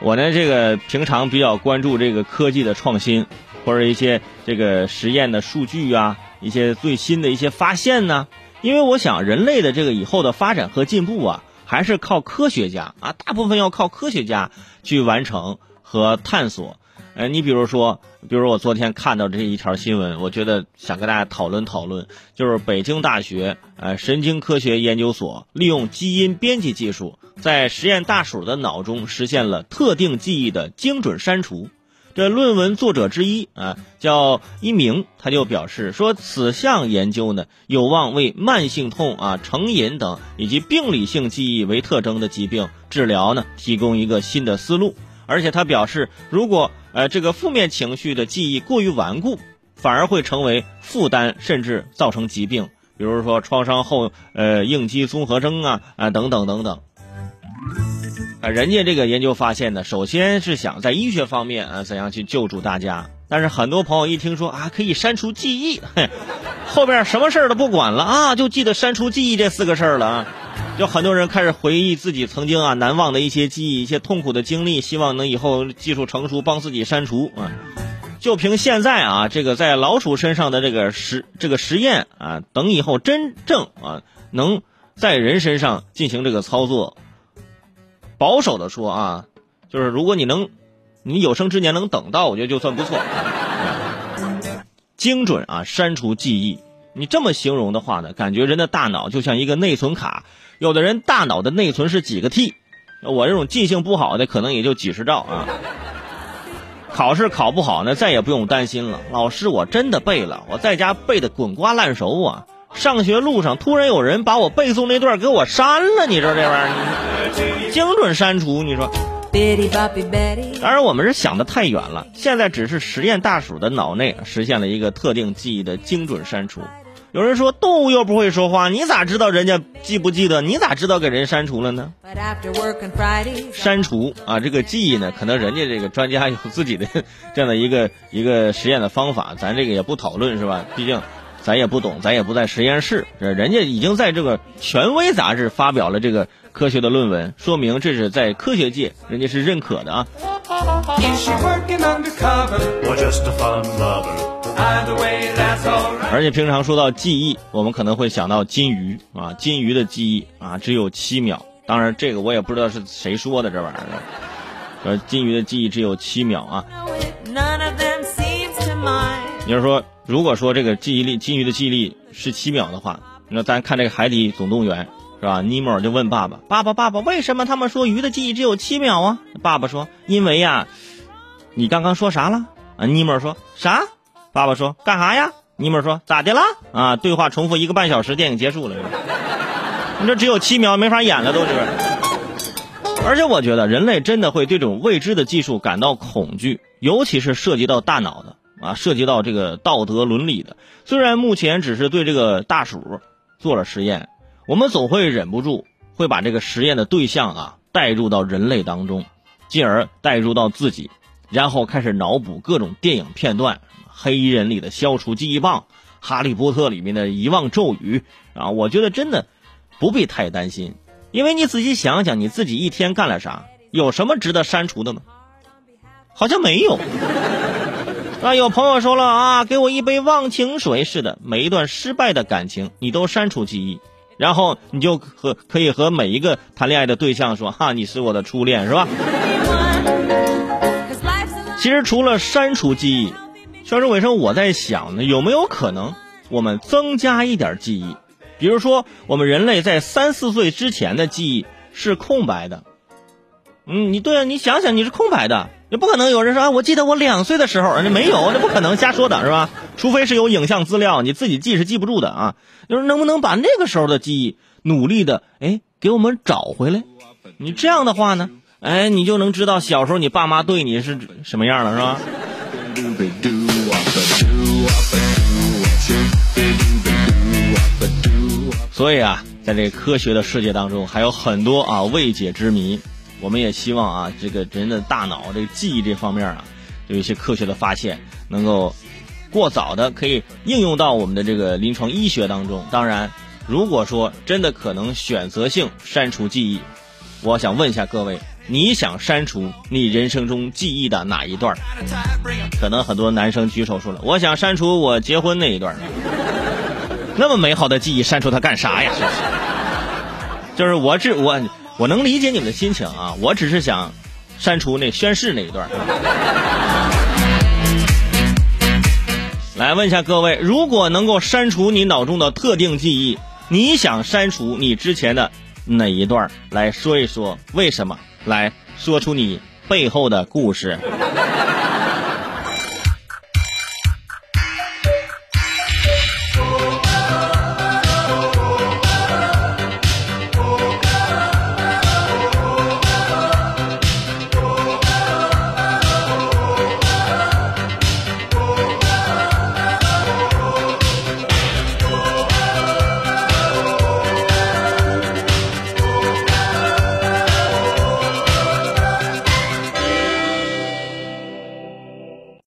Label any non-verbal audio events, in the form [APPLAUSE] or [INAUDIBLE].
我呢，这个平常比较关注这个科技的创新，或者一些这个实验的数据啊，一些最新的一些发现呢。因为我想，人类的这个以后的发展和进步啊，还是靠科学家啊，大部分要靠科学家去完成和探索。呃，你比如说，比如我昨天看到这一条新闻，我觉得想跟大家讨论讨论，就是北京大学呃神经科学研究所利用基因编辑技术，在实验大鼠的脑中实现了特定记忆的精准删除。这论文作者之一啊，叫一鸣，他就表示说，此项研究呢，有望为慢性痛啊、成瘾等以及病理性记忆为特征的疾病治疗呢，提供一个新的思路。而且他表示，如果呃这个负面情绪的记忆过于顽固，反而会成为负担，甚至造成疾病，比如说创伤后呃应激综合征啊啊等等等等。啊，人家这个研究发现呢，首先是想在医学方面啊怎样去救助大家，但是很多朋友一听说啊可以删除记忆，嘿，后边什么事儿都不管了啊，就记得删除记忆这四个事儿了啊。就很多人开始回忆自己曾经啊难忘的一些记忆、一些痛苦的经历，希望能以后技术成熟帮自己删除啊。就凭现在啊这个在老鼠身上的这个实这个实验啊，等以后真正啊能在人身上进行这个操作，保守的说啊，就是如果你能你有生之年能等到，我觉得就算不错。精准啊删除记忆，你这么形容的话呢，感觉人的大脑就像一个内存卡。有的人大脑的内存是几个 T，我这种记性不好的可能也就几十兆啊。考试考不好呢，再也不用担心了。老师，我真的背了，我在家背的滚瓜烂熟啊。上学路上突然有人把我背诵那段给我删了，你说这玩意儿，精准删除，你说。当然，我们是想的太远了。现在只是实验大鼠的脑内实现了一个特定记忆的精准删除。有人说动物又不会说话，你咋知道人家记不记得？你咋知道给人删除了呢？删除啊，这个记忆呢，可能人家这个专家有自己的 [LAUGHS] 这样的一个一个实验的方法，咱这个也不讨论是吧？毕竟咱也不懂，咱也不在实验室。人家已经在这个权威杂志发表了这个科学的论文，说明这是在科学界人家是认可的啊。而且平常说到记忆，我们可能会想到金鱼啊，金鱼的记忆啊只有七秒。当然，这个我也不知道是谁说的这玩意儿。呃，金鱼的记忆只有七秒啊。你要说，如果说这个记忆力，金鱼的记忆力是七秒的话，那咱看这个《海底总动员》是吧？尼莫就问爸爸：“爸爸，爸爸，为什么他们说鱼的记忆只有七秒啊？”爸爸说：“因为呀，你刚刚说啥了？”啊，尼莫说啥？爸爸说干啥呀？尼莫说咋的啦？啊，对话重复一个半小时，电影结束了。你这只有七秒，没法演了，都是。而且我觉得人类真的会对这种未知的技术感到恐惧，尤其是涉及到大脑的啊，涉及到这个道德伦理的。虽然目前只是对这个大鼠做了实验，我们总会忍不住会把这个实验的对象啊带入到人类当中，进而带入到自己。然后开始脑补各种电影片段，《黑衣人》里的消除记忆棒，《哈利波特》里面的遗忘咒语啊，我觉得真的不必太担心，因为你仔细想想，你自己一天干了啥，有什么值得删除的吗？好像没有。啊，有朋友说了啊，给我一杯忘情水似的，每一段失败的感情你都删除记忆，然后你就和可以和每一个谈恋爱的对象说哈，你是我的初恋，是吧？其实除了删除记忆，销售尾声，我在想呢，有没有可能我们增加一点记忆？比如说，我们人类在三四岁之前的记忆是空白的。嗯，你对啊，你想想，你是空白的，也不可能有人说啊，我记得我两岁的时候，那没有，那不可能，瞎说的是吧？除非是有影像资料，你自己记是记不住的啊。就是能不能把那个时候的记忆努力的哎给我们找回来？你这样的话呢？哎，你就能知道小时候你爸妈对你是什么样了，是吧？所以啊，在这个科学的世界当中，还有很多啊未解之谜。我们也希望啊，这个人的大脑这个记忆这方面啊，有一些科学的发现，能够过早的可以应用到我们的这个临床医学当中。当然，如果说真的可能选择性删除记忆，我想问一下各位。你想删除你人生中记忆的哪一段？可能很多男生举手说了，我想删除我结婚那一段。那么美好的记忆，删除它干啥呀？就是我只我我能理解你们的心情啊，我只是想删除那宣誓那一段。来问一下各位，如果能够删除你脑中的特定记忆，你想删除你之前的哪一段？来说一说为什么？来说出你背后的故事。